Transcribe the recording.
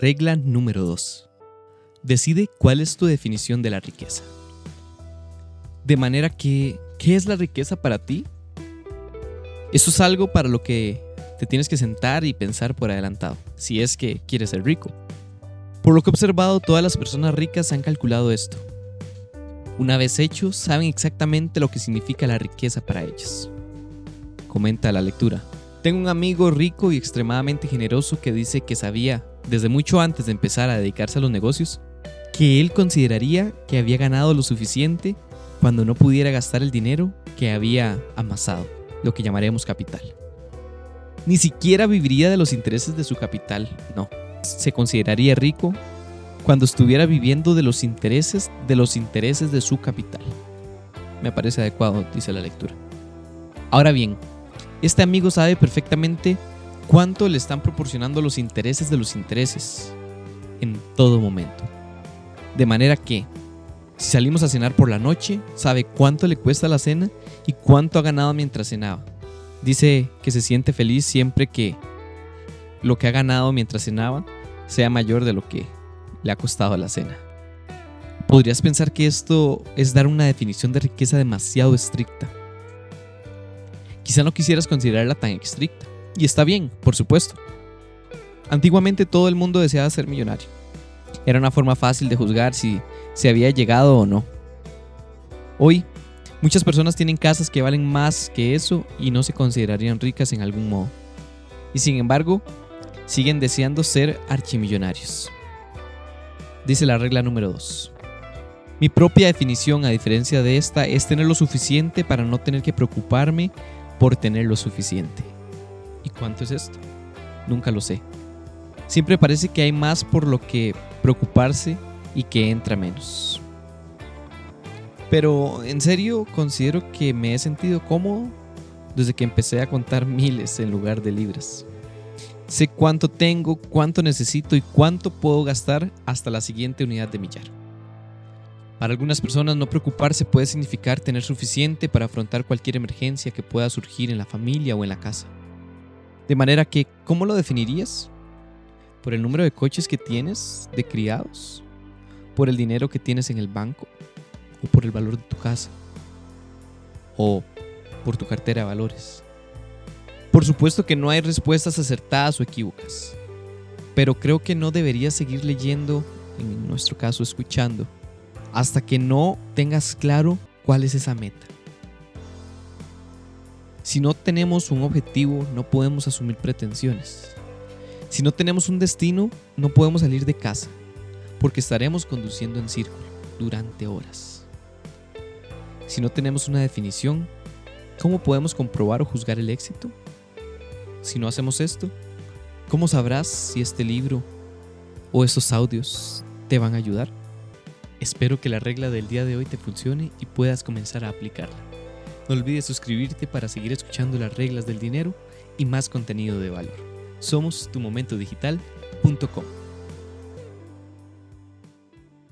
Regla número 2. Decide cuál es tu definición de la riqueza. De manera que, ¿qué es la riqueza para ti? Eso es algo para lo que te tienes que sentar y pensar por adelantado, si es que quieres ser rico. Por lo que he observado, todas las personas ricas han calculado esto. Una vez hecho, saben exactamente lo que significa la riqueza para ellas. Comenta la lectura. Tengo un amigo rico y extremadamente generoso que dice que sabía, desde mucho antes de empezar a dedicarse a los negocios, que él consideraría que había ganado lo suficiente cuando no pudiera gastar el dinero que había amasado, lo que llamaremos capital. Ni siquiera viviría de los intereses de su capital, no. Se consideraría rico cuando estuviera viviendo de los intereses de los intereses de su capital. Me parece adecuado, dice la lectura. Ahora bien, este amigo sabe perfectamente cuánto le están proporcionando los intereses de los intereses en todo momento. De manera que, si salimos a cenar por la noche, sabe cuánto le cuesta la cena y cuánto ha ganado mientras cenaba. Dice que se siente feliz siempre que lo que ha ganado mientras cenaba sea mayor de lo que le ha costado la cena. Podrías pensar que esto es dar una definición de riqueza demasiado estricta, Quizá no quisieras considerarla tan estricta. Y está bien, por supuesto. Antiguamente todo el mundo deseaba ser millonario. Era una forma fácil de juzgar si se había llegado o no. Hoy, muchas personas tienen casas que valen más que eso y no se considerarían ricas en algún modo. Y sin embargo, siguen deseando ser archimillonarios. Dice la regla número 2. Mi propia definición, a diferencia de esta, es tener lo suficiente para no tener que preocuparme por tener lo suficiente. ¿Y cuánto es esto? Nunca lo sé. Siempre parece que hay más por lo que preocuparse y que entra menos. Pero en serio considero que me he sentido cómodo desde que empecé a contar miles en lugar de libras. Sé cuánto tengo, cuánto necesito y cuánto puedo gastar hasta la siguiente unidad de millar. Para algunas personas no preocuparse puede significar tener suficiente para afrontar cualquier emergencia que pueda surgir en la familia o en la casa. De manera que, ¿cómo lo definirías? ¿Por el número de coches que tienes, de criados? ¿Por el dinero que tienes en el banco? ¿O por el valor de tu casa? ¿O por tu cartera de valores? Por supuesto que no hay respuestas acertadas o equívocas, pero creo que no deberías seguir leyendo, en nuestro caso escuchando, hasta que no tengas claro cuál es esa meta. Si no tenemos un objetivo, no podemos asumir pretensiones. Si no tenemos un destino, no podemos salir de casa, porque estaremos conduciendo en círculo durante horas. Si no tenemos una definición, ¿cómo podemos comprobar o juzgar el éxito? Si no hacemos esto, ¿cómo sabrás si este libro o estos audios te van a ayudar? Espero que la regla del día de hoy te funcione y puedas comenzar a aplicarla. No olvides suscribirte para seguir escuchando las reglas del dinero y más contenido de valor. Somos tumomentodigital.com.